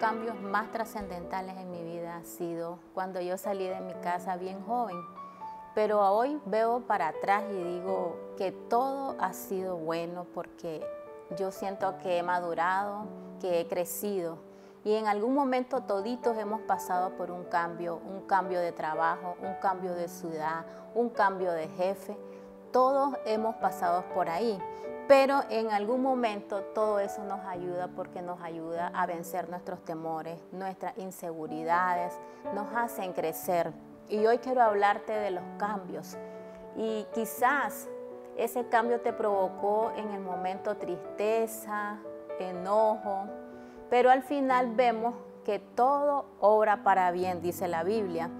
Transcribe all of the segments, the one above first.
cambios más trascendentales en mi vida ha sido cuando yo salí de mi casa bien joven. Pero hoy veo para atrás y digo que todo ha sido bueno porque yo siento que he madurado, que he crecido. Y en algún momento toditos hemos pasado por un cambio, un cambio de trabajo, un cambio de ciudad, un cambio de jefe. Todos hemos pasado por ahí. Pero en algún momento todo eso nos ayuda porque nos ayuda a vencer nuestros temores, nuestras inseguridades, nos hacen crecer. Y hoy quiero hablarte de los cambios. Y quizás ese cambio te provocó en el momento tristeza, enojo, pero al final vemos que todo obra para bien, dice la Biblia.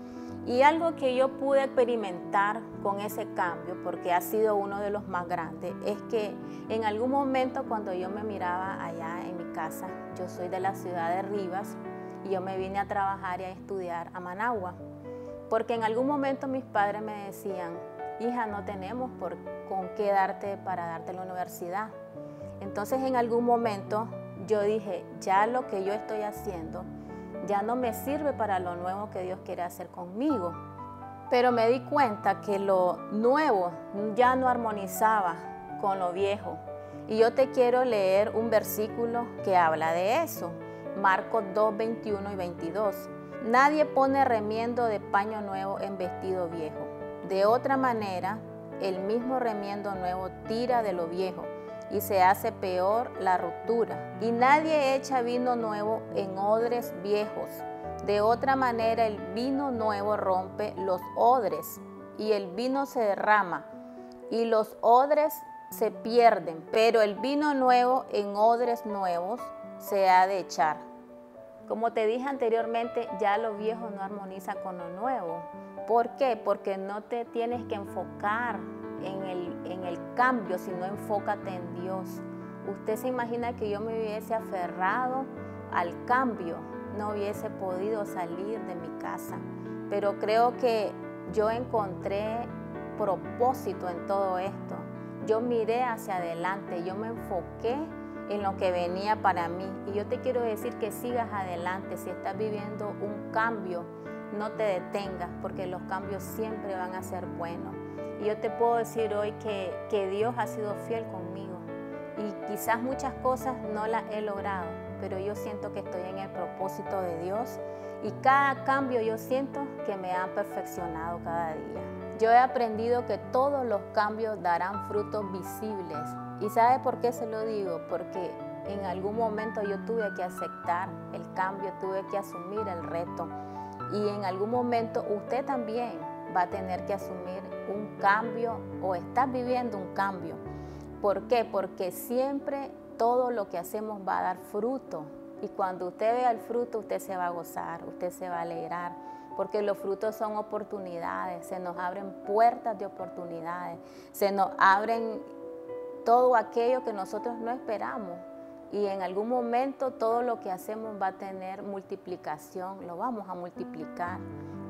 Y algo que yo pude experimentar con ese cambio, porque ha sido uno de los más grandes, es que en algún momento cuando yo me miraba allá en mi casa, yo soy de la ciudad de Rivas, y yo me vine a trabajar y a estudiar a Managua, porque en algún momento mis padres me decían, hija, no tenemos por, con qué darte para darte la universidad. Entonces en algún momento yo dije, ya lo que yo estoy haciendo, ya no me sirve para lo nuevo que Dios quiere hacer conmigo. Pero me di cuenta que lo nuevo ya no armonizaba con lo viejo. Y yo te quiero leer un versículo que habla de eso. Marcos 2, 21 y 22. Nadie pone remiendo de paño nuevo en vestido viejo. De otra manera, el mismo remiendo nuevo tira de lo viejo y se hace peor la ruptura. Y nadie echa vino nuevo en odres viejos. De otra manera el vino nuevo rompe los odres y el vino se derrama y los odres se pierden, pero el vino nuevo en odres nuevos se ha de echar. Como te dije anteriormente, ya lo viejo no armoniza con lo nuevo. ¿Por qué? Porque no te tienes que enfocar en el, en el cambio, sino enfócate en Dios. Usted se imagina que yo me hubiese aferrado al cambio, no hubiese podido salir de mi casa. Pero creo que yo encontré propósito en todo esto. Yo miré hacia adelante, yo me enfoqué en lo que venía para mí. Y yo te quiero decir que sigas adelante. Si estás viviendo un cambio, no te detengas porque los cambios siempre van a ser buenos. Yo te puedo decir hoy que, que Dios ha sido fiel conmigo. Y quizás muchas cosas no las he logrado, pero yo siento que estoy en el propósito de Dios. Y cada cambio yo siento que me han perfeccionado cada día. Yo he aprendido que todos los cambios darán frutos visibles. ¿Y sabe por qué se lo digo? Porque en algún momento yo tuve que aceptar el cambio, tuve que asumir el reto. Y en algún momento usted también va a tener que asumir un cambio o está viviendo un cambio. ¿Por qué? Porque siempre todo lo que hacemos va a dar fruto. Y cuando usted vea el fruto, usted se va a gozar, usted se va a alegrar. Porque los frutos son oportunidades, se nos abren puertas de oportunidades, se nos abren todo aquello que nosotros no esperamos. Y en algún momento todo lo que hacemos va a tener multiplicación, lo vamos a multiplicar,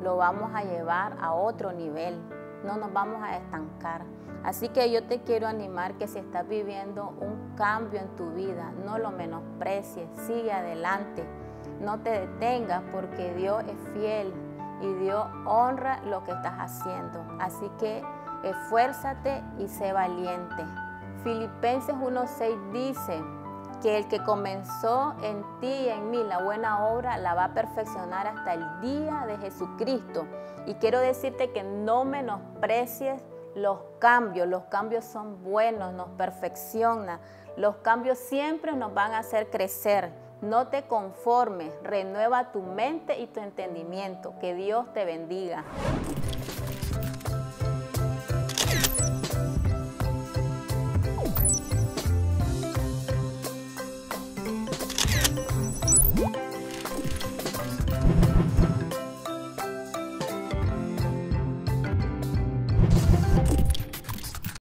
lo vamos a llevar a otro nivel, no nos vamos a estancar. Así que yo te quiero animar que si estás viviendo un cambio en tu vida, no lo menosprecies, sigue adelante, no te detengas porque Dios es fiel y Dios honra lo que estás haciendo. Así que esfuérzate y sé valiente. Filipenses 1.6 dice, que el que comenzó en ti y en mí la buena obra la va a perfeccionar hasta el día de Jesucristo. Y quiero decirte que no menosprecies los cambios. Los cambios son buenos, nos perfeccionan. Los cambios siempre nos van a hacer crecer. No te conformes, renueva tu mente y tu entendimiento. Que Dios te bendiga.